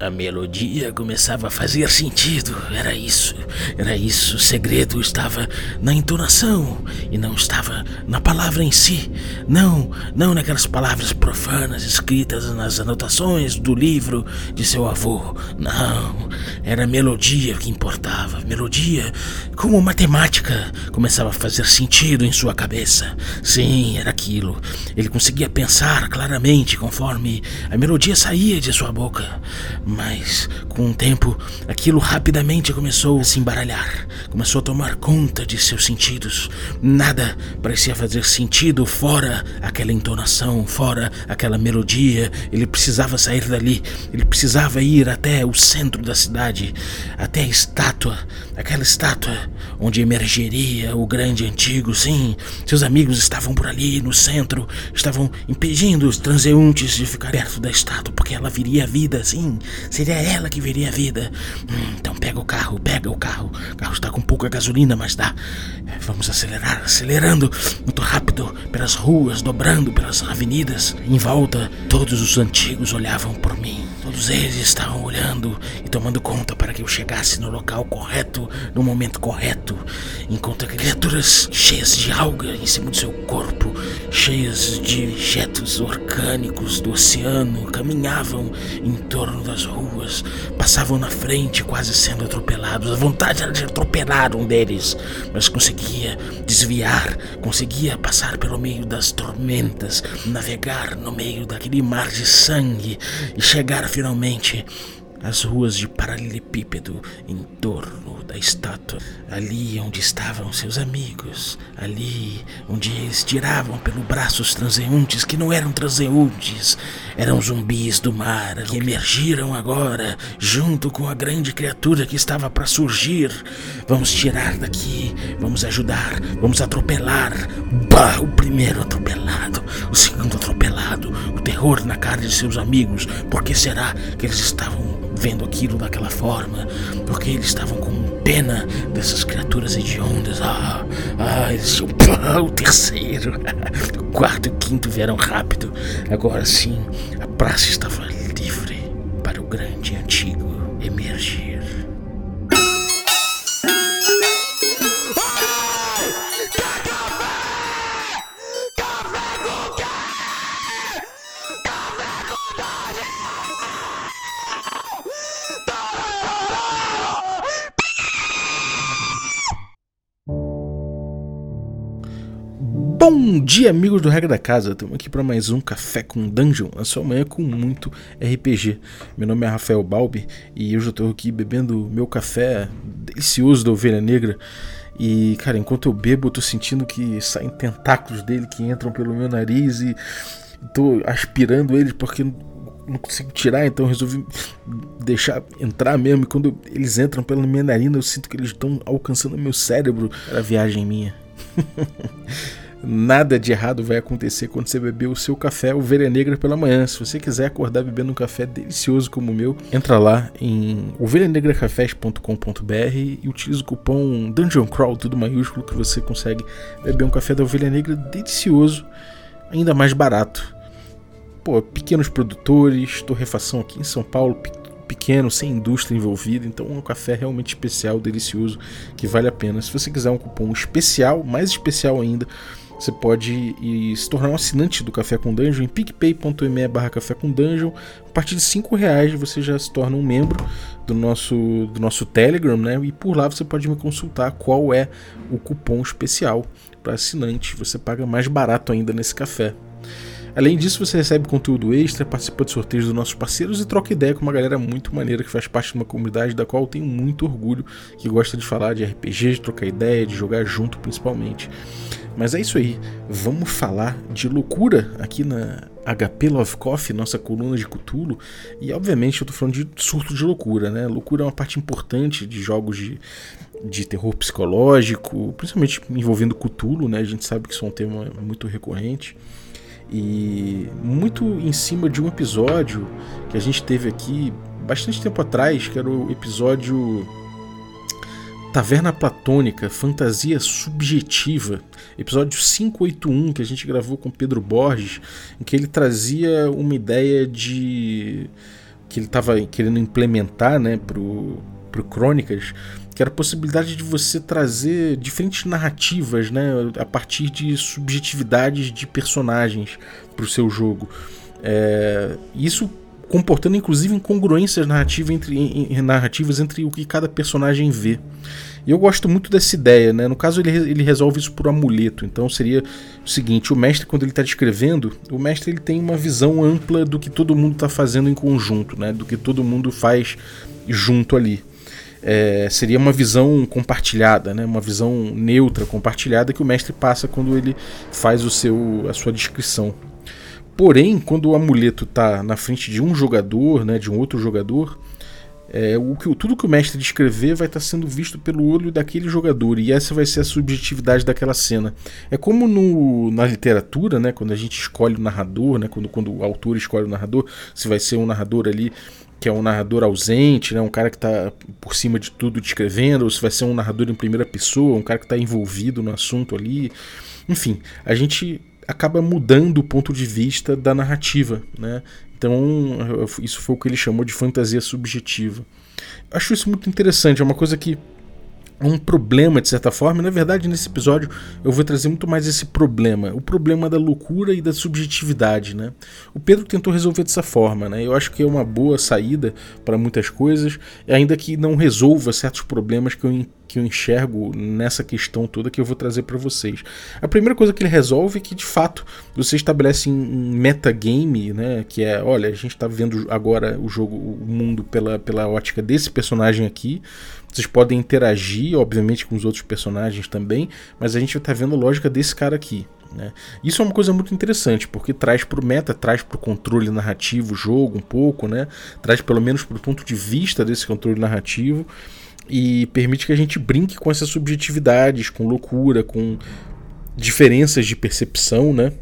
A melodia começava a fazer sentido. Era isso, era isso. O segredo estava na entonação e não estava na palavra em si. Não, não naquelas palavras profanas escritas nas anotações do livro de seu avô. Não, era a melodia que importava. Melodia, como matemática, começava a fazer sentido em sua cabeça. Sim, era aquilo. Ele conseguia pensar claramente conforme a melodia saía de sua boca mas, com o tempo, aquilo rapidamente começou a se embaralhar, começou a tomar conta de seus sentidos. Nada parecia fazer sentido fora aquela entonação, fora aquela melodia. Ele precisava sair dali, ele precisava ir até o centro da cidade, até a estátua, aquela estátua onde emergeria o grande antigo. Sim, seus amigos estavam por ali no centro, estavam impedindo os transeuntes de ficar perto da estátua, porque ela viria à vida, sim. Seria ela que veria a vida. Hum, então pega o carro, pega o carro. O carro está com pouca gasolina, mas dá. É, vamos acelerar, acelerando muito rápido pelas ruas, dobrando pelas avenidas. Em volta, todos os antigos olhavam por mim. Todos eles estavam olhando e tomando conta para que eu chegasse no local correto, no momento correto. Enquanto criaturas cheias de alga em cima do seu corpo, cheias de jetos orgânicos do oceano, caminhavam em torno das ruas, passavam na frente, quase sendo atropelados. A vontade era de atropelar um deles, mas conseguia desviar, conseguia passar pelo meio das tormentas, navegar no meio daquele mar de sangue e chegar finalmente as ruas de paralelepípedo em torno da estátua, ali onde estavam seus amigos, ali onde eles tiravam pelo braço os transeuntes que não eram transeuntes, eram zumbis do mar que emergiram agora junto com a grande criatura que estava para surgir. Vamos tirar daqui, vamos ajudar, vamos atropelar. Bah, o primeiro atropelado, o segundo atropelado, o terror na cara de seus amigos. Por que será que eles estavam vendo aquilo daquela forma, porque eles estavam com pena dessas criaturas hediondas. Ah, ah, eles tinham ah, o terceiro, o quarto e o quinto vieram rápido. Agora sim, a praça estava livre para o grande antigo Bom dia, amigos do Regra da Casa. Estamos aqui para mais um Café com Dungeon, a sua manhã com muito RPG. Meu nome é Rafael Balbi e eu já estou aqui bebendo meu café delicioso da Ovelha Negra. E, cara, enquanto eu bebo, eu tô sentindo que saem tentáculos dele que entram pelo meu nariz e tô aspirando eles porque não consigo tirar, então resolvi deixar entrar mesmo. E quando eles entram pela minha narina, eu sinto que eles estão alcançando meu cérebro. Era viagem minha. Nada de errado vai acontecer quando você beber o seu café Ovelha Negra pela manhã. Se você quiser acordar bebendo um café delicioso como o meu, entra lá em ovelhanegracafés.com.br e utiliza o cupom Dungeon Crawl, tudo maiúsculo, que você consegue beber um café da Ovelha Negra delicioso, ainda mais barato. Pô, pequenos produtores, torrefação aqui em São Paulo, pequeno, sem indústria envolvida, então é um café realmente especial, delicioso, que vale a pena. Se você quiser um cupom especial, mais especial ainda, você pode se tornar um assinante do Café com Dungeon em picpay.me barra Café com Dungeon. A partir de 5 reais você já se torna um membro do nosso, do nosso Telegram, né? E por lá você pode me consultar qual é o cupom especial para assinante. Você paga mais barato ainda nesse café. Além disso, você recebe conteúdo extra, participa de sorteios dos nossos parceiros e troca ideia com uma galera muito maneira que faz parte de uma comunidade da qual eu tenho muito orgulho, que gosta de falar de RPG, de trocar ideia, de jogar junto principalmente. Mas é isso aí, vamos falar de loucura aqui na HP Love Coffee, nossa coluna de Cthulhu. E obviamente eu tô falando de surto de loucura, né? Loucura é uma parte importante de jogos de, de terror psicológico, principalmente envolvendo Cthulhu, né? A gente sabe que isso é um tema muito recorrente. E muito em cima de um episódio que a gente teve aqui bastante tempo atrás, que era o episódio Taverna Platônica, Fantasia Subjetiva, episódio 581 que a gente gravou com Pedro Borges, em que ele trazia uma ideia de que ele estava querendo implementar né, pro, pro Crônicas, que era a possibilidade de você trazer diferentes narrativas né, a partir de subjetividades de personagens para o seu jogo. É, isso comportando inclusive incongruências narrativas entre, em, narrativas entre o que cada personagem vê. E eu gosto muito dessa ideia, né? No caso, ele, ele resolve isso por amuleto. Então seria o seguinte: o mestre, quando ele está descrevendo, o mestre ele tem uma visão ampla do que todo mundo está fazendo em conjunto, né? Do que todo mundo faz junto ali. É, seria uma visão compartilhada, né? uma visão neutra, compartilhada que o mestre passa quando ele faz o seu, a sua descrição. Porém, quando o amuleto está na frente de um jogador, né, de um outro jogador, é, o que, tudo que o mestre descrever vai estar tá sendo visto pelo olho daquele jogador e essa vai ser a subjetividade daquela cena. É como no, na literatura, né, quando a gente escolhe o narrador, né, quando, quando o autor escolhe o narrador, se vai ser um narrador ali que é um narrador ausente, né, um cara que está por cima de tudo descrevendo, ou se vai ser um narrador em primeira pessoa, um cara que está envolvido no assunto ali. Enfim, a gente acaba mudando o ponto de vista da narrativa, né? Então, isso foi o que ele chamou de fantasia subjetiva. Acho isso muito interessante, é uma coisa que é um problema de certa forma. Na verdade, nesse episódio eu vou trazer muito mais esse problema, o problema da loucura e da subjetividade, né? O Pedro tentou resolver dessa forma, né? Eu acho que é uma boa saída para muitas coisas, ainda que não resolva certos problemas que eu que eu enxergo nessa questão toda que eu vou trazer para vocês. A primeira coisa que ele resolve é que, de fato, você estabelece um metagame, né? Que é, olha, a gente está vendo agora o jogo, o mundo pela, pela ótica desse personagem aqui. Vocês podem interagir, obviamente, com os outros personagens também, mas a gente está vendo a lógica desse cara aqui. Né? Isso é uma coisa muito interessante, porque traz para o meta, traz para o controle narrativo o jogo um pouco, né? traz pelo menos para o ponto de vista desse controle narrativo e permite que a gente brinque com essas subjetividades, com loucura, com diferenças de percepção, né?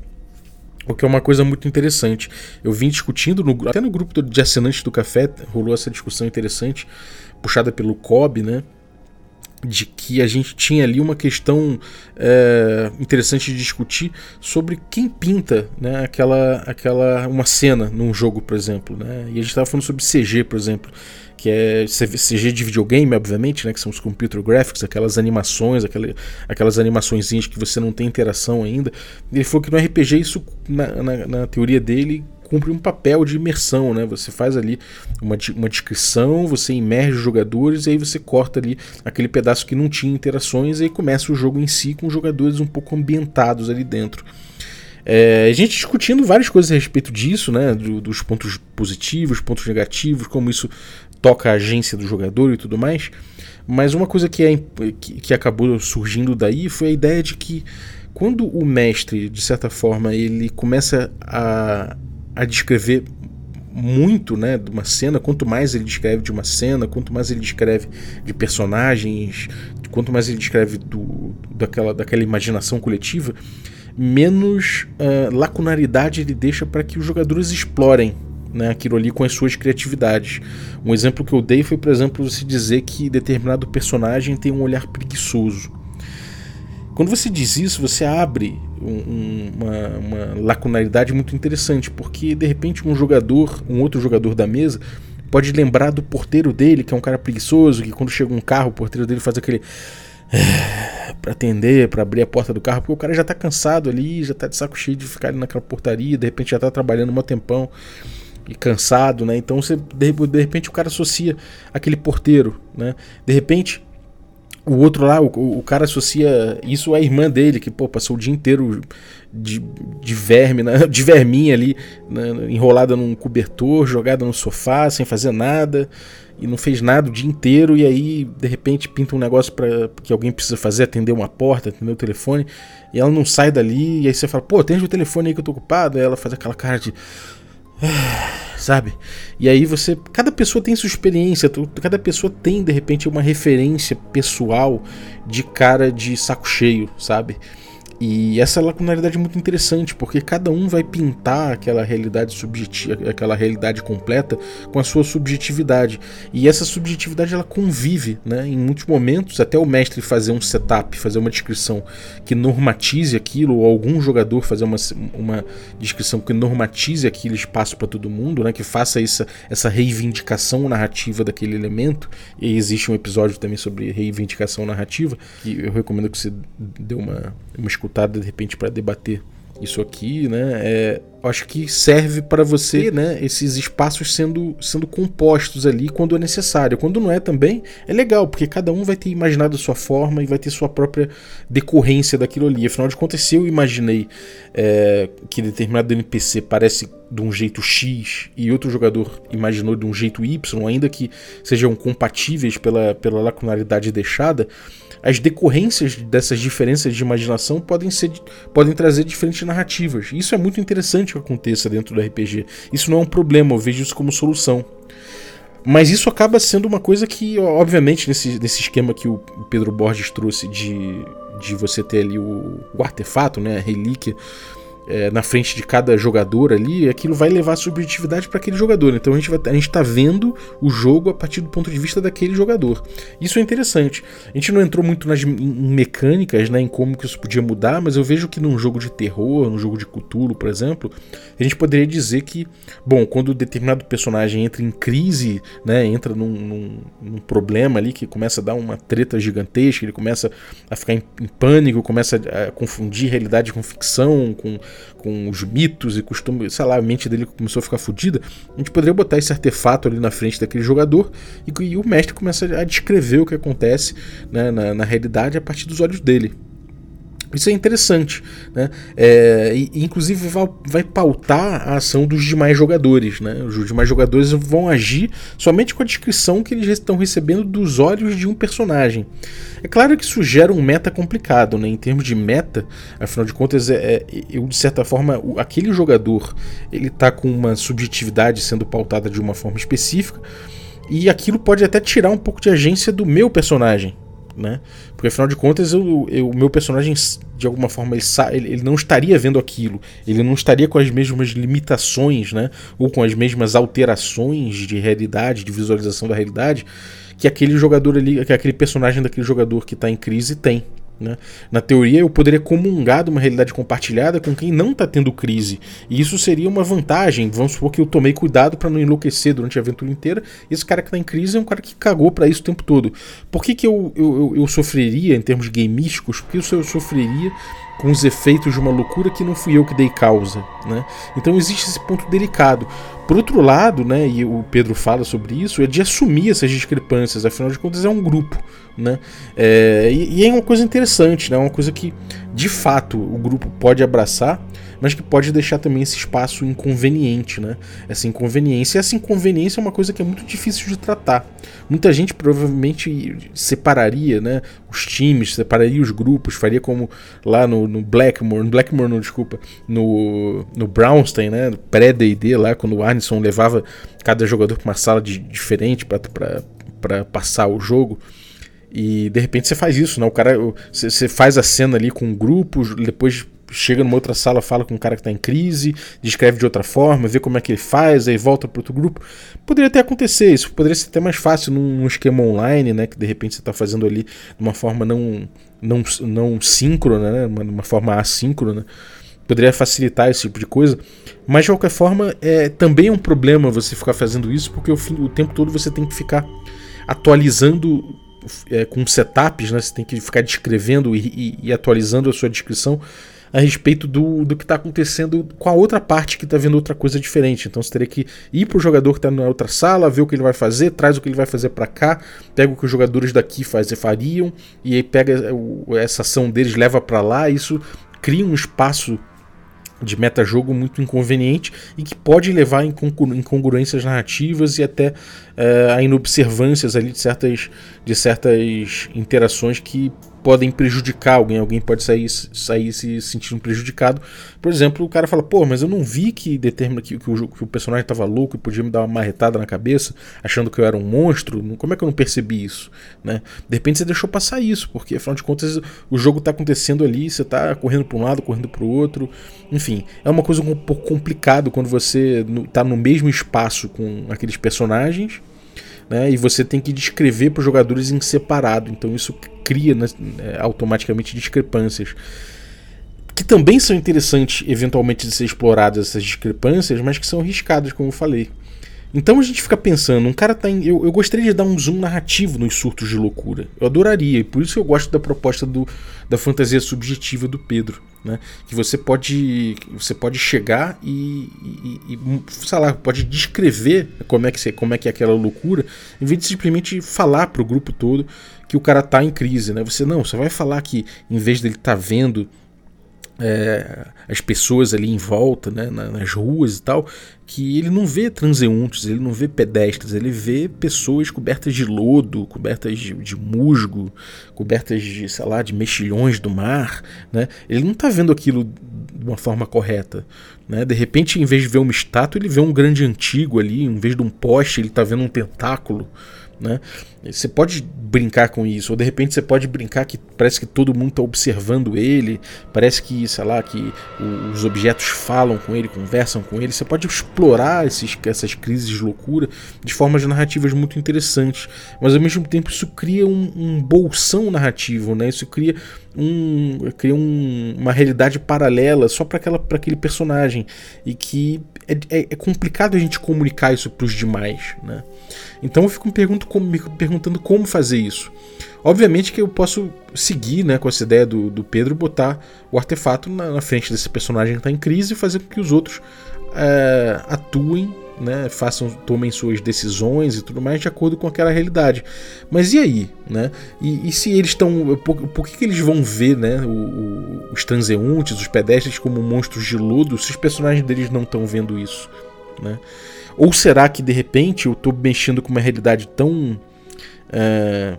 O que é uma coisa muito interessante. Eu vim discutindo, no, até no grupo de assinantes do café, rolou essa discussão interessante, puxada pelo COB, né? De que a gente tinha ali uma questão é, interessante de discutir sobre quem pinta né, aquela, aquela uma cena num jogo, por exemplo. Né? E a gente estava falando sobre CG, por exemplo que é CG de videogame, obviamente, né, que são os computer graphics, aquelas animações, aquelas, aquelas animações que você não tem interação ainda. Ele falou que no RPG isso, na, na, na teoria dele, cumpre um papel de imersão, né? Você faz ali uma, uma descrição, você imerge os jogadores e aí você corta ali aquele pedaço que não tinha interações e aí começa o jogo em si com os jogadores um pouco ambientados ali dentro. É, a gente discutindo várias coisas a respeito disso, né? Do, dos pontos positivos, pontos negativos, como isso toca a agência do jogador e tudo mais. Mas uma coisa que, é, que, que acabou surgindo daí foi a ideia de que quando o mestre, de certa forma, ele começa a, a descrever muito né, de uma cena, quanto mais ele descreve de uma cena, quanto mais ele descreve de personagens, quanto mais ele descreve do, daquela, daquela imaginação coletiva, menos uh, lacunaridade ele deixa para que os jogadores explorem né, aquilo ali com as suas criatividades. Um exemplo que eu dei foi, por exemplo, você dizer que determinado personagem tem um olhar preguiçoso. Quando você diz isso, você abre um, uma, uma lacunaridade muito interessante, porque de repente um jogador, um outro jogador da mesa, pode lembrar do porteiro dele, que é um cara preguiçoso, que quando chega um carro, o porteiro dele faz aquele para atender, para abrir a porta do carro, porque o cara já tá cansado ali, já tá de saco cheio de ficar ali naquela portaria, de repente já tá trabalhando um tempão e cansado, né? Então você de repente o cara associa aquele porteiro, né? De repente o outro lá, o, o, cara associa isso à irmã dele, que pô, passou o dia inteiro de, de verme, né? de verminha ali, né? enrolada num cobertor, jogada no sofá, sem fazer nada, e não fez nada o dia inteiro, e aí de repente pinta um negócio para que alguém precisa fazer, atender uma porta, atender o telefone, e ela não sai dali, e aí você fala, pô, tem o telefone aí que eu tô ocupado, aí ela faz aquela cara de sabe? E aí você, cada pessoa tem sua experiência, cada pessoa tem de repente uma referência pessoal de cara de saco cheio, sabe? E essa lacunaridade é muito interessante, porque cada um vai pintar aquela realidade subjetiva, aquela realidade completa com a sua subjetividade. E essa subjetividade ela convive, né? Em muitos momentos, até o mestre fazer um setup, fazer uma descrição que normatize aquilo, ou algum jogador fazer uma, uma descrição que normatize aquele espaço para todo mundo, né? Que faça essa, essa reivindicação narrativa daquele elemento. E existe um episódio também sobre reivindicação narrativa, que eu recomendo que você dê uma, uma escuta escutada de repente para debater isso aqui, né? É, acho que serve para você, né? Esses espaços sendo, sendo compostos ali quando é necessário. Quando não é também, é legal, porque cada um vai ter imaginado a sua forma e vai ter sua própria decorrência daquilo ali. Afinal de contas, se eu imaginei é, que determinado NPC parece de um jeito X e outro jogador imaginou de um jeito Y, ainda que sejam compatíveis pela, pela lacunaridade deixada as decorrências dessas diferenças de imaginação podem, ser, podem trazer diferentes narrativas. Isso é muito interessante que aconteça dentro do RPG. Isso não é um problema, eu vejo isso como solução. Mas isso acaba sendo uma coisa que, obviamente, nesse, nesse esquema que o Pedro Borges trouxe de, de você ter ali o, o artefato, né, a relíquia, é, na frente de cada jogador ali, aquilo vai levar a subjetividade para aquele jogador. Então a gente vai, a gente está vendo o jogo a partir do ponto de vista daquele jogador. Isso é interessante. A gente não entrou muito nas mecânicas, né, em como que isso podia mudar, mas eu vejo que num jogo de terror, num jogo de Cthulhu, por exemplo, a gente poderia dizer que, bom, quando determinado personagem entra em crise, né, entra num, num, num problema ali que começa a dar uma treta gigantesca, ele começa a ficar em, em pânico, começa a confundir realidade com ficção, com com os mitos e costumes, sei lá, a mente dele começou a ficar fodida, a gente poderia botar esse artefato ali na frente daquele jogador e, e o mestre começa a descrever o que acontece né, na, na realidade a partir dos olhos dele. Isso é interessante, né? É, inclusive vai, vai, pautar a ação dos demais jogadores, né? Os demais jogadores vão agir somente com a descrição que eles estão recebendo dos olhos de um personagem. É claro que isso gera um meta complicado, né? Em termos de meta, afinal de contas, é, é eu de certa forma, aquele jogador ele está com uma subjetividade sendo pautada de uma forma específica e aquilo pode até tirar um pouco de agência do meu personagem, né? Porque afinal de contas, o meu personagem, de alguma forma, ele, ele, ele, não estaria vendo aquilo. Ele não estaria com as mesmas limitações, né? Ou com as mesmas alterações de realidade, de visualização da realidade, que aquele jogador ali, que aquele personagem daquele jogador que está em crise tem. Né? Na teoria, eu poderia comungar de uma realidade compartilhada com quem não está tendo crise. E isso seria uma vantagem. Vamos supor que eu tomei cuidado para não enlouquecer durante a aventura inteira. Esse cara que está em crise é um cara que cagou para isso o tempo todo. Por que, que eu, eu, eu, eu sofreria, em termos gameísticos, por que eu sofreria com os efeitos de uma loucura que não fui eu que dei causa, né? Então existe esse ponto delicado. Por outro lado, né, e o Pedro fala sobre isso, é de assumir essas discrepâncias, afinal de contas é um grupo, né? É, e, e, é uma coisa interessante, né? Uma coisa que de fato o grupo pode abraçar mas que pode deixar também esse espaço inconveniente, né? Essa inconveniência. E essa inconveniência é uma coisa que é muito difícil de tratar. Muita gente provavelmente separaria, né? Os times, separaria os grupos, faria como lá no, no Blackmore, no Blackmore não, desculpa, no, no Brownstein, né? Pré-D&D lá, quando o Arneson levava cada jogador para uma sala de, diferente para passar o jogo. E de repente você faz isso, né? O cara, você faz a cena ali com um grupo, depois chega numa outra sala, fala com um cara que está em crise, descreve de outra forma, vê como é que ele faz, aí volta para outro grupo. Poderia até acontecer isso, poderia ser até mais fácil num, esquema online, né, que de repente você está fazendo ali de uma forma não não, não síncrona, né, uma, uma forma assíncrona. Poderia facilitar esse tipo de coisa, mas de qualquer forma é também é um problema você ficar fazendo isso, porque o, fim, o tempo todo você tem que ficar atualizando é, com setups, né? Você tem que ficar descrevendo e, e, e atualizando a sua descrição a respeito do, do que está acontecendo com a outra parte que está vendo outra coisa diferente. Então você teria que ir para o jogador que está na outra sala, ver o que ele vai fazer, traz o que ele vai fazer para cá, pega o que os jogadores daqui fazer, fariam, e aí pega essa ação deles, leva para lá, isso cria um espaço de metajogo muito inconveniente e que pode levar a incongruências narrativas e até é, a inobservâncias ali de certas, de certas interações que podem prejudicar alguém, alguém pode sair, sair se sentindo prejudicado. Por exemplo, o cara fala, pô, mas eu não vi que determina que, que, o, que o personagem estava louco e podia me dar uma marretada na cabeça, achando que eu era um monstro. Como é que eu não percebi isso? Né? De repente você deixou passar isso, porque afinal de contas o jogo está acontecendo ali, você está correndo para um lado, correndo para o outro. Enfim, é uma coisa um pouco complicado quando você está no mesmo espaço com aqueles personagens né, e você tem que descrever para os jogadores em separado. Então isso cria né, é, automaticamente discrepâncias. Que também são interessantes, eventualmente, de ser exploradas essas discrepâncias, mas que são arriscadas, como eu falei. Então a gente fica pensando, um cara tá em, eu, eu gostaria de dar um zoom narrativo nos surtos de loucura. Eu adoraria, e por isso eu gosto da proposta do, da fantasia subjetiva do Pedro. Né? Que você pode, você pode chegar e, e, e, sei lá, pode descrever como é, que, como é que é aquela loucura, em vez de simplesmente falar para o grupo todo que o cara tá em crise. Né? Você não, você vai falar que em vez dele tá vendo é, as pessoas ali em volta, né, nas ruas e tal, que ele não vê transeuntes, ele não vê pedestres, ele vê pessoas cobertas de lodo, cobertas de, de musgo, cobertas de, sei lá, de mexilhões do mar, né? Ele não está vendo aquilo de uma forma correta, né? De repente, em vez de ver uma estátua, ele vê um grande antigo ali, em vez de um poste, ele está vendo um tentáculo, né? Você pode brincar com isso, ou de repente você pode brincar que parece que todo mundo está observando ele, parece que, sei lá, que os objetos falam com ele, conversam com ele. Você pode explorar esses, essas crises de loucura de formas narrativas muito interessantes, mas ao mesmo tempo isso cria um, um bolsão narrativo, né? Isso cria, um, cria um, uma realidade paralela só para aquele personagem e que é, é, é, complicado a gente comunicar isso para os demais, né? Então eu fico me, pergunto como, me perguntando como fazer isso. Obviamente que eu posso seguir né, com essa ideia do, do Pedro botar o artefato na, na frente desse personagem que está em crise e fazer com que os outros é, atuem, né, façam, tomem suas decisões e tudo mais de acordo com aquela realidade. Mas e aí? Né? E, e se eles estão. Por, por, que, que eles vão ver né, o, o, os transeuntes, os pedestres como monstros de lodo se os personagens deles não estão vendo isso? Né? Ou será que de repente eu estou mexendo com uma realidade tão. É,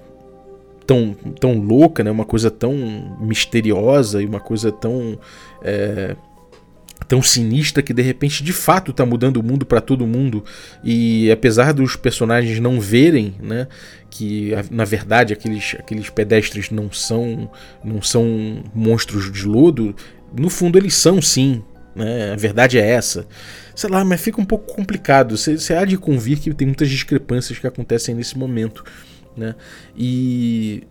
tão, tão louca, né? uma coisa tão misteriosa e uma coisa tão. É, tão sinistra que de repente de fato está mudando o mundo para todo mundo e apesar dos personagens não verem, né, que na verdade aqueles, aqueles pedestres não são não são monstros de lodo, no fundo eles são sim, né? A verdade é essa sei lá, mas fica um pouco complicado. Você, há de convir que tem muitas discrepâncias que acontecem nesse momento, né? E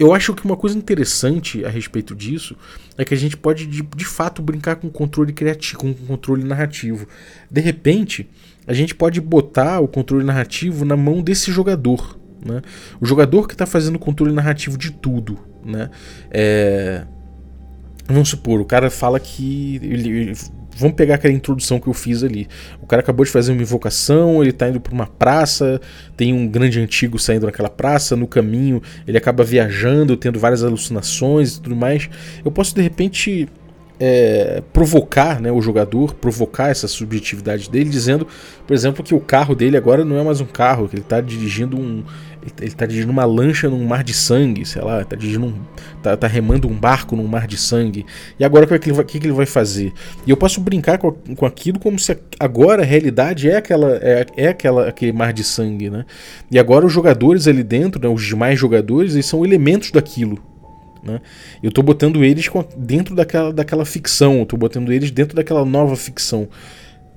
eu acho que uma coisa interessante a respeito disso é que a gente pode de, de fato brincar com controle criativo, com controle narrativo. De repente, a gente pode botar o controle narrativo na mão desse jogador, né? O jogador que está fazendo o controle narrativo de tudo, né? É... Vamos supor, o cara fala que ele Vamos pegar aquela introdução que eu fiz ali. O cara acabou de fazer uma invocação, ele está indo para uma praça, tem um grande antigo saindo naquela praça, no caminho ele acaba viajando, tendo várias alucinações e tudo mais. Eu posso de repente é, provocar né, o jogador, provocar essa subjetividade dele, dizendo, por exemplo, que o carro dele agora não é mais um carro, que ele está dirigindo um. Ele está dirigindo uma lancha num mar de sangue, sei lá, está dirigindo um, tá, tá, remando um barco num mar de sangue. E agora o que, é que, ele vai, que, que ele vai fazer? E eu posso brincar com, com aquilo como se agora a realidade é aquela é, é aquela aquele mar de sangue, né? E agora os jogadores ali dentro, né, os demais jogadores, eles são elementos daquilo. Né? Eu estou botando eles dentro daquela, daquela ficção, estou botando eles dentro daquela nova ficção,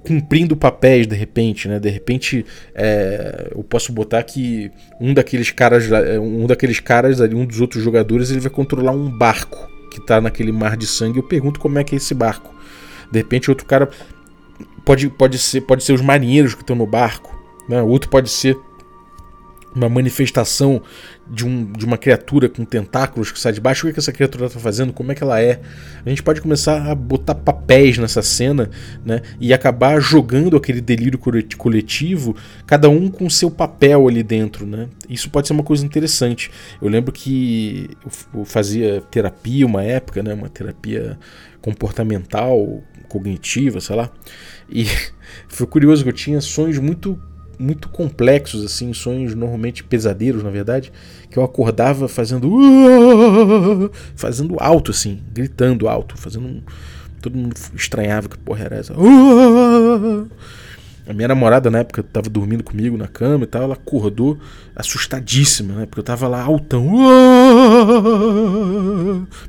cumprindo papéis de repente, né? De repente é, eu posso botar que um daqueles caras, um daqueles caras ali, um dos outros jogadores, ele vai controlar um barco que está naquele mar de sangue. Eu pergunto como é que é esse barco. De repente outro cara pode, pode ser, pode ser os marinheiros que estão no barco, né? Outro pode ser uma manifestação de, um, de uma criatura com tentáculos que sai de baixo, o que, é que essa criatura está fazendo, como é que ela é. A gente pode começar a botar papéis nessa cena né, e acabar jogando aquele delírio coletivo, cada um com seu papel ali dentro. Né. Isso pode ser uma coisa interessante. Eu lembro que eu fazia terapia uma época, né, uma terapia comportamental, cognitiva, sei lá, e foi curioso que eu tinha sonhos muito muito complexos, assim, sonhos normalmente pesadelos, na verdade, que eu acordava fazendo. Uh, fazendo alto, assim, gritando alto, fazendo um. Todo mundo estranhava que porra era essa. A minha namorada, na época, tava dormindo comigo na cama e tal, ela acordou assustadíssima, né? Porque eu tava lá altão,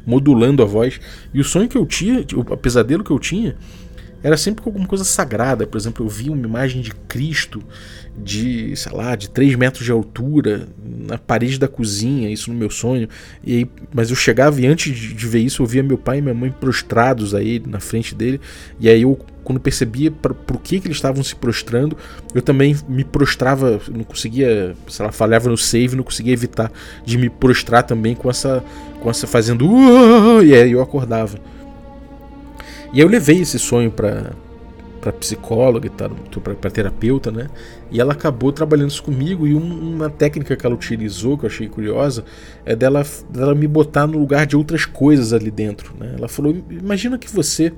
modulando a voz. E o sonho que eu tinha, o pesadelo que eu tinha, era sempre com alguma coisa sagrada. Por exemplo, eu vi uma imagem de Cristo de, sei lá, de 3 metros de altura na parede da cozinha, isso no meu sonho. E aí, mas eu chegava e antes de, de ver isso, eu via meu pai e minha mãe prostrados aí na frente dele. E aí eu quando percebia para por que, que eles estavam se prostrando, eu também me prostrava, não conseguia, sei lá, falhava no save, não conseguia evitar de me prostrar também com essa, com essa fazendo, e aí eu acordava. E eu levei esse sonho para para psicóloga e tal, para terapeuta, né? E ela acabou trabalhando isso comigo e um, uma técnica que ela utilizou que eu achei curiosa é dela, dela me botar no lugar de outras coisas ali dentro, né? Ela falou: imagina que você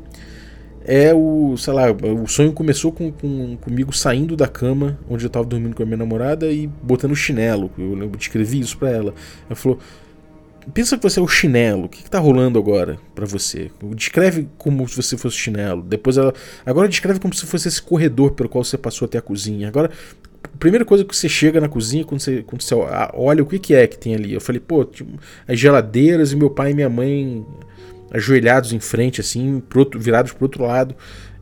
é o, sei lá, o sonho começou com, com, comigo saindo da cama onde eu tava dormindo com a minha namorada e botando chinelo. Eu lembro, escrevi isso para ela. Ela falou: Pensa que você é o chinelo. O que, que tá rolando agora para você? Descreve como se você fosse chinelo. Depois ela. Agora descreve como se fosse esse corredor pelo qual você passou até a cozinha. Agora, a primeira coisa que você chega na cozinha, quando você, quando você olha o que, que é que tem ali. Eu falei, pô, tipo, as geladeiras e meu pai e minha mãe ajoelhados em frente, assim, pro outro, virados pro outro lado.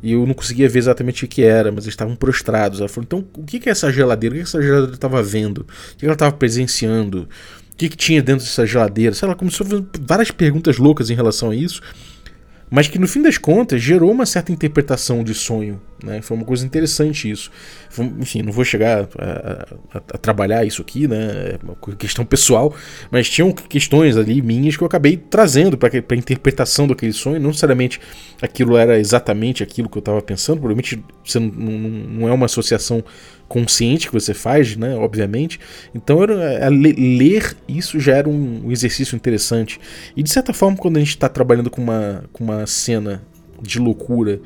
E eu não conseguia ver exatamente o que era, mas eles estavam prostrados. Ela falou: então o que, é essa geladeira? O que essa geladeira estava vendo? O que ela estava presenciando? Que, que tinha dentro dessa geladeira? Sei lá, começou a fazer várias perguntas loucas em relação a isso, mas que no fim das contas gerou uma certa interpretação de sonho. Né? Foi uma coisa interessante isso. Foi, enfim, não vou chegar a, a, a, trabalhar isso aqui, né? É uma questão pessoal, mas tinham questões ali minhas que eu acabei trazendo para a interpretação daquele sonho. Não necessariamente aquilo era exatamente aquilo que eu estava pensando, provavelmente você não, não, não é uma associação consciente que você faz, né? Obviamente. Então era, ler isso já era um exercício interessante. E de certa forma, quando a gente está trabalhando com uma, com uma cena de loucura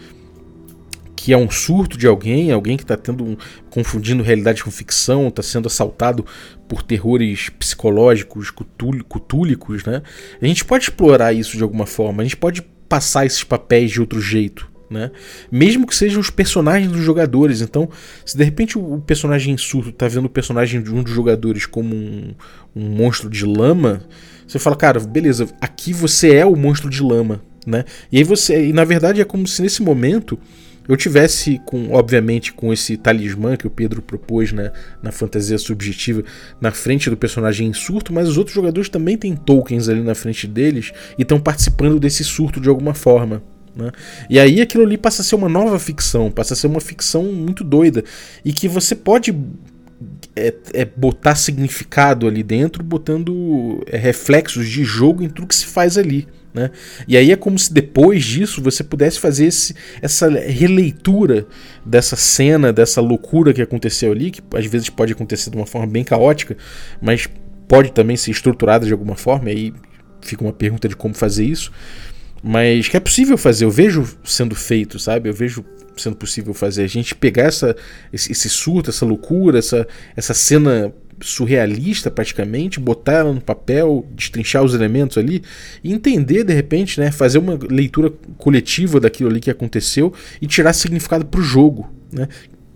que é um surto de alguém, alguém que está tendo um, confundindo realidade com ficção, está sendo assaltado por terrores psicológicos, cutúlicos, né? A gente pode explorar isso de alguma forma, a gente pode passar esses papéis de outro jeito. Né? Mesmo que sejam os personagens dos jogadores. Então, se de repente o personagem em surto tá vendo o personagem de um dos jogadores como um, um monstro de lama, você fala, cara, beleza, aqui você é o monstro de lama, né? E aí você, e na verdade é como se nesse momento eu tivesse com, obviamente, com esse talismã que o Pedro propôs né, na fantasia subjetiva na frente do personagem em surto, mas os outros jogadores também têm tokens ali na frente deles e estão participando desse surto de alguma forma. Né? E aí aquilo ali passa a ser uma nova ficção, passa a ser uma ficção muito doida e que você pode é, é botar significado ali dentro, botando é, reflexos de jogo em tudo que se faz ali. Né? E aí é como se depois disso você pudesse fazer esse, essa releitura dessa cena, dessa loucura que aconteceu ali, que às vezes pode acontecer de uma forma bem caótica, mas pode também ser estruturada de alguma forma, e aí fica uma pergunta de como fazer isso mas que é possível fazer, eu vejo sendo feito, sabe? Eu vejo sendo possível fazer. A gente pegar essa, esse, esse surto, essa loucura, essa, essa cena surrealista praticamente, botar ela no papel, destrinchar os elementos ali e entender de repente, né, fazer uma leitura coletiva daquilo ali que aconteceu e tirar significado para o jogo, né?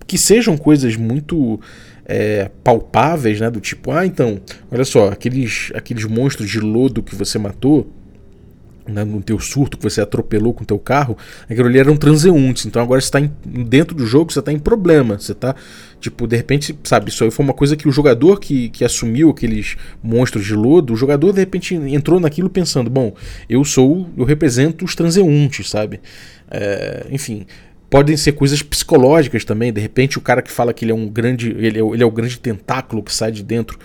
Que sejam coisas muito é, palpáveis, né, do tipo, ah, então, olha só, aqueles aqueles monstros de lodo que você matou, né, no teu surto que você atropelou com o teu carro, aquilo ali eram transeuntes. Então agora está dentro do jogo, você está em problema. Você está, tipo, de repente, sabe, isso aí foi uma coisa que o jogador que, que assumiu aqueles monstros de lodo, o jogador de repente entrou naquilo pensando, bom, eu sou, eu represento os transeuntes, sabe? É, enfim, podem ser coisas psicológicas também. De repente, o cara que fala que ele é um grande. Ele é, ele é o grande tentáculo que sai de dentro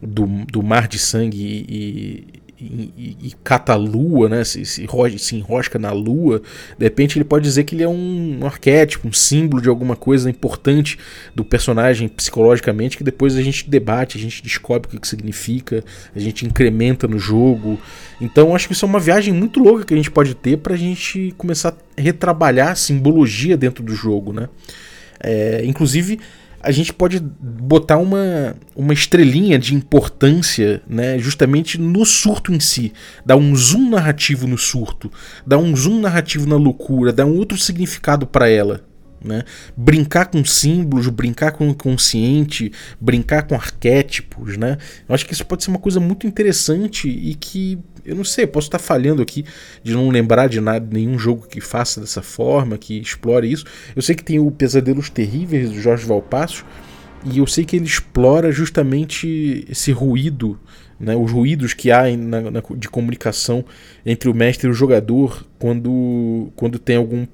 do, do mar de sangue e, e, e, cata a lua, né? Se, se, se enrosca na lua, de repente ele pode dizer que ele é um, um arquétipo, um símbolo de alguma coisa importante do personagem psicologicamente, que depois a gente debate, a gente descobre o que, que significa, a gente incrementa no jogo. Então acho que isso é uma viagem muito louca que a gente pode ter para a gente começar a retrabalhar a simbologia dentro do jogo, né? É, inclusive a gente pode botar uma, uma estrelinha de importância, né, justamente no surto em si, dar um zoom narrativo no surto, dar um zoom narrativo na loucura, dar um outro significado para ela, né? Brincar com símbolos, brincar com o inconsciente, brincar com arquétipos, né? Eu acho que isso pode ser uma coisa muito interessante e que eu não sei, posso estar falhando aqui de não lembrar de nada, nenhum jogo que faça dessa forma, que explore isso. Eu sei que tem o Pesadelos Terríveis do Jorge Valpasso e eu sei que ele explora justamente esse ruído né, os ruídos que há na, na, de comunicação entre o mestre e o jogador quando, quando tem algum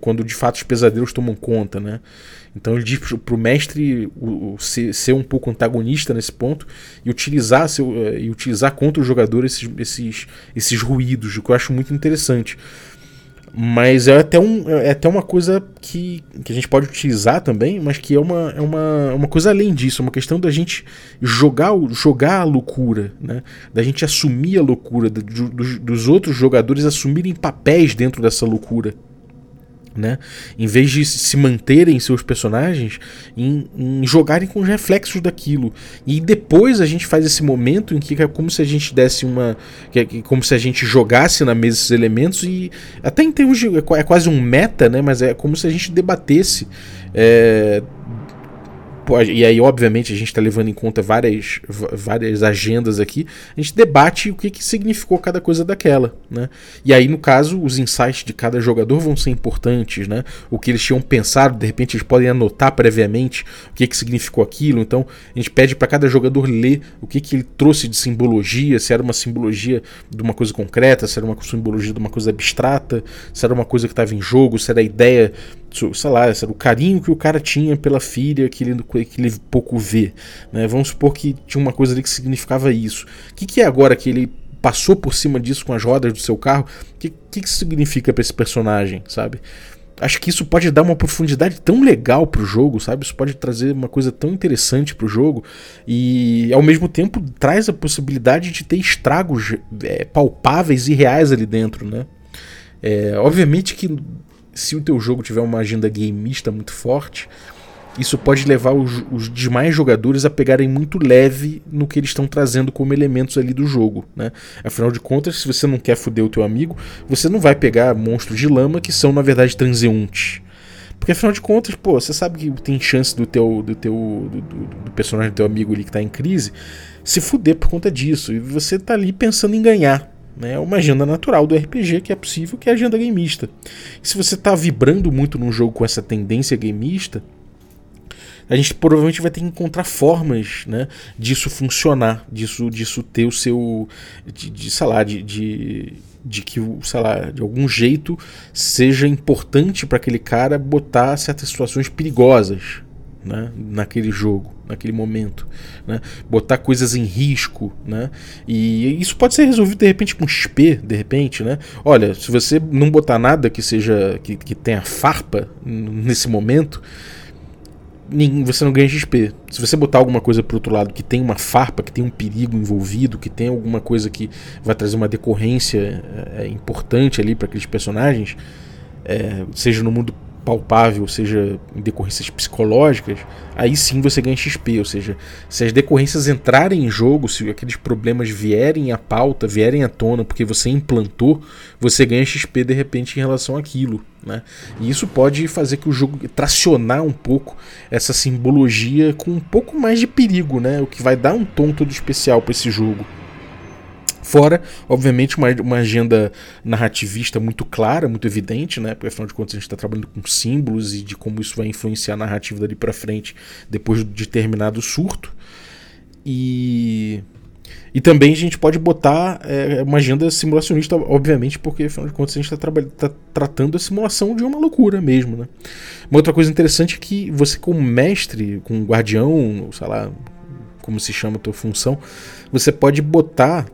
quando de fato os pesadelos tomam conta né? Então ele diz para o mestre ser, ser, um pouco antagonista nesse ponto e utilizar seu, eh, e utilizar contra o jogador esses, esses, esses ruídos o que eu acho muito interessante mas é até, um, é até uma coisa que, que a gente pode utilizar também, mas que é uma, é uma, uma coisa além disso, é uma questão da gente jogar, jogar a loucura, né? da gente assumir a loucura, do, dos, dos outros jogadores assumirem papéis dentro dessa loucura né? Em vez de se manterem seus personagens, em, em, jogarem com os reflexos daquilo. E depois a gente faz esse momento em que é como se a gente desse uma. Que é como se a gente jogasse na mesa esses elementos e. Até em termos de. É quase um meta, né? Mas é como se a gente debatesse. É, e aí, obviamente, a gente está levando em conta várias, várias agendas aqui, a gente debate o que, que significou cada coisa daquela. Né? E aí, no caso, os insights de cada jogador vão ser importantes, né? O que eles tinham pensado, de repente, eles podem anotar previamente o que, que significou aquilo. Então, a gente pede para cada jogador ler o que, que ele trouxe de simbologia, se era uma simbologia de uma coisa concreta, se era uma simbologia de uma coisa abstrata, se era uma coisa que estava em jogo, se era a ideia sei lá, o carinho que o cara tinha pela filha que ele, que ele pouco vê. Né? Vamos supor que tinha uma coisa ali que significava isso. O que, que é agora que ele passou por cima disso com as rodas do seu carro? O que, que, que significa para esse personagem, sabe? Acho que isso pode dar uma profundidade tão legal pro jogo, sabe? Isso pode trazer uma coisa tão interessante pro jogo e ao mesmo tempo traz a possibilidade de ter estragos é, palpáveis e reais ali dentro, né? É, obviamente que se o teu jogo tiver uma agenda gameista muito forte, isso pode levar os, os demais jogadores a pegarem muito leve no que eles estão trazendo como elementos ali do jogo, né? Afinal de contas, se você não quer foder o teu amigo, você não vai pegar monstros de lama que são na verdade transeuntes. Porque afinal de contas, pô, você sabe que tem chance do teu do teu do, do, do personagem do teu amigo ali que tá em crise se fuder por conta disso. E você tá ali pensando em ganhar. É uma agenda natural do RPG que é possível, que é a agenda gameista. E se você está vibrando muito num jogo com essa tendência gameista, a gente provavelmente vai ter que encontrar formas né, disso funcionar, disso, disso ter o seu. de, de sei lá, de, de, de que, sei lá, de algum jeito seja importante para aquele cara botar certas situações perigosas né, naquele jogo, naquele momento, né, botar coisas em risco, né, e isso pode ser resolvido de repente com XP, de repente, né, olha, se você não botar nada que seja, que, que tenha farpa nesse momento, você não ganha XP. Se você botar alguma coisa pro outro lado que tem uma farpa, que tem um perigo envolvido, que tem alguma coisa que vai trazer uma decorrência é, importante ali para aqueles personagens, é, seja no mundo palpável, seja em decorrências psicológicas, aí sim você ganha XP. Ou seja, se as decorrências entrarem em jogo, se aqueles problemas vierem à pauta, vierem à tona porque você implantou, você ganha XP de repente em relação àquilo. Né? E isso pode fazer que o jogo tracionar um pouco essa simbologia com um pouco mais de perigo, né? o que vai dar um tom todo especial para esse jogo. Fora, obviamente, uma, uma agenda narrativista muito clara, muito evidente, né? Porque afinal de contas a gente está trabalhando com símbolos e de como isso vai influenciar a narrativa dali para frente depois de determinado surto. E e também a gente pode botar é, uma agenda simulacionista, obviamente, porque afinal de contas a gente está tá tratando a simulação de uma loucura mesmo. Né? Uma outra coisa interessante é que você, como mestre, com guardião, sei lá como se chama a tua função, você pode botar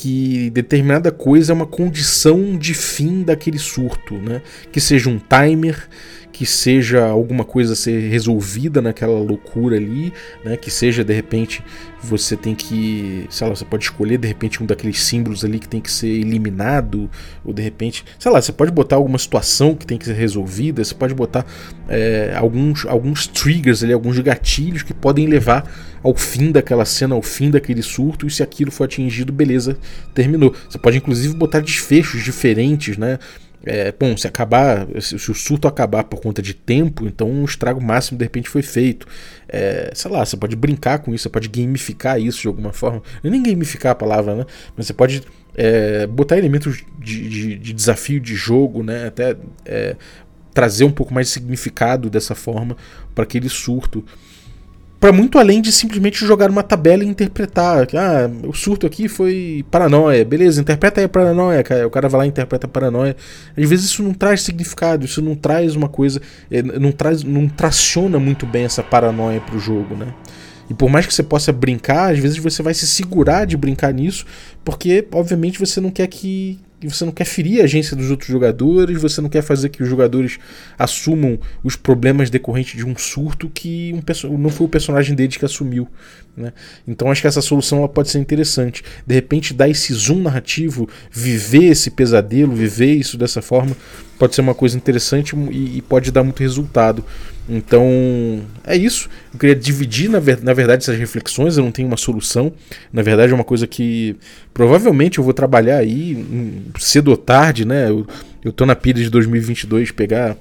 que determinada coisa é uma condição de fim daquele surto, né? Que seja um timer, que seja alguma coisa a ser resolvida naquela loucura ali, né? Que seja de repente você tem que, sei lá, você pode escolher de repente um daqueles símbolos ali que tem que ser eliminado, ou de repente, sei lá, você pode botar alguma situação que tem que ser resolvida, você pode botar é, alguns, alguns triggers ali, alguns gatilhos que podem levar ao fim daquela cena, ao fim daquele surto, e se aquilo for atingido, beleza, terminou. Você pode inclusive botar desfechos diferentes, né? É, bom, se acabar, se, o surto acabar por conta de tempo, então um estrago máximo de repente foi feito. É, sei lá, você pode brincar com isso, você pode gamificar isso de alguma forma. Nem gamificar a palavra, né? Mas você pode é, botar elementos de, de, de, desafio de jogo, né? Até é, trazer um pouco mais de significado dessa forma para aquele surto para muito além de simplesmente jogar uma tabela e interpretar. Ah, o surto aqui foi paranoia. Beleza, interpreta aí a paranoia, cara. O cara vai lá e interpreta a paranoia. Às vezes isso não traz significado, isso não traz uma coisa, é, não traz, não traciona muito bem essa paranoia pro jogo, né? E por mais que você possa brincar, às vezes você vai se segurar de brincar nisso, porque obviamente você não quer que e você não quer ferir a agência dos outros jogadores, você não quer fazer que os jogadores assumam os problemas decorrentes de um surto que um não foi o personagem deles que assumiu. Né? Então acho que essa solução pode ser interessante. De repente, dar esse zoom narrativo, viver esse pesadelo, viver isso dessa forma, pode ser uma coisa interessante e, e pode dar muito resultado. Então, é isso. Eu queria dividir, na, ver, na verdade, essas reflexões. Eu não tenho uma solução. Na verdade, é uma coisa que provavelmente eu vou trabalhar aí um, cedo ou tarde, né? Eu, eu tô na pilha de 2022 pegar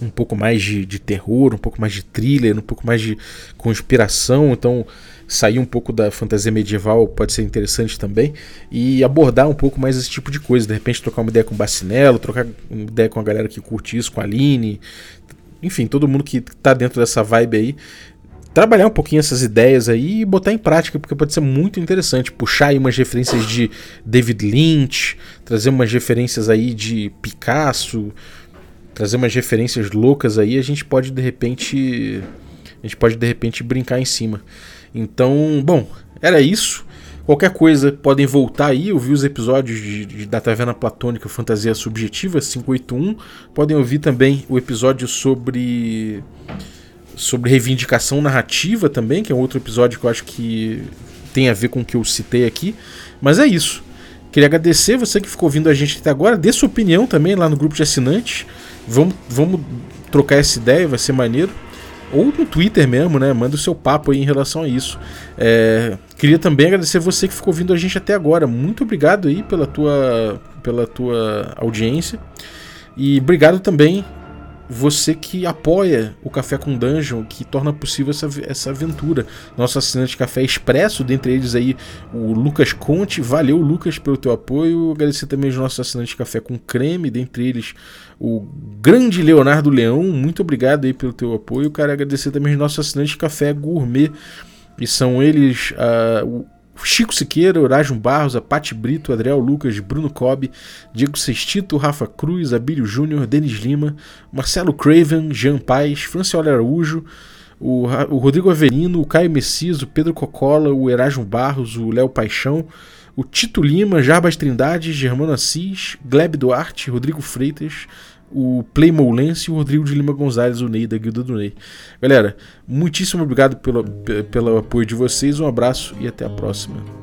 um pouco mais de, de terror, um pouco mais de thriller, um pouco mais de conspiração. Então, sair um pouco da fantasia medieval pode ser interessante também e abordar um pouco mais esse tipo de coisa. De repente, trocar uma ideia com o Bacinello, trocar uma ideia com a galera que curte isso, com a Aline, enfim, todo mundo que tá dentro dessa vibe aí, trabalhar um pouquinho essas ideias aí e botar em prática, porque pode ser muito interessante. Puxar aí umas referências de David Lynch, trazer umas referências aí de Picasso, trazer umas referências loucas aí, a gente pode de repente. A gente pode de repente brincar em cima. Então, bom, era isso. Qualquer coisa, podem voltar aí, ouvir os episódios de, de, da Taverna Platônica Fantasia Subjetiva 581. Podem ouvir também o episódio sobre sobre reivindicação narrativa também, que é outro episódio que eu acho que tem a ver com o que eu citei aqui. Mas é isso. Queria agradecer você que ficou ouvindo a gente até agora. Dê sua opinião também lá no grupo de assinantes. Vamos, vamos trocar essa ideia, vai ser maneiro ou no Twitter mesmo, né? Manda o seu papo aí em relação a isso. É, queria também agradecer você que ficou ouvindo a gente até agora. Muito obrigado aí pela tua, pela tua audiência. E obrigado também você que apoia o Café com Dungeon, que torna possível essa, essa aventura. Nosso assinante Café Expresso, dentre eles aí o Lucas Conte. Valeu, Lucas, pelo teu apoio. Agradecer também os nossos assinantes Café com Creme, dentre eles o grande Leonardo Leão. Muito obrigado aí pelo teu apoio. Quero agradecer também os nossos assinantes Café Gourmet. E são eles uh, Chico Siqueira, Horácio Barros, a Pati Brito, Adriel Lucas, Bruno Cobb, Diego Sextito, Rafa Cruz, Abílio Júnior, Denis Lima, Marcelo Craven, Jean Paes, Franciola Araújo, o, o, Rodrigo Averino, o Caio Messias, o Pedro Cocola, o Erasmo Barros, o Léo Paixão, o Tito Lima, Jarbas Trindade, Germano Assis, Gleb Duarte, Rodrigo Freitas, o Play Lance e o Rodrigo de Lima Gonzalez, o Ney da Guilda do Ney. Galera, muitíssimo obrigado pelo, pelo apoio de vocês, um abraço e até a próxima.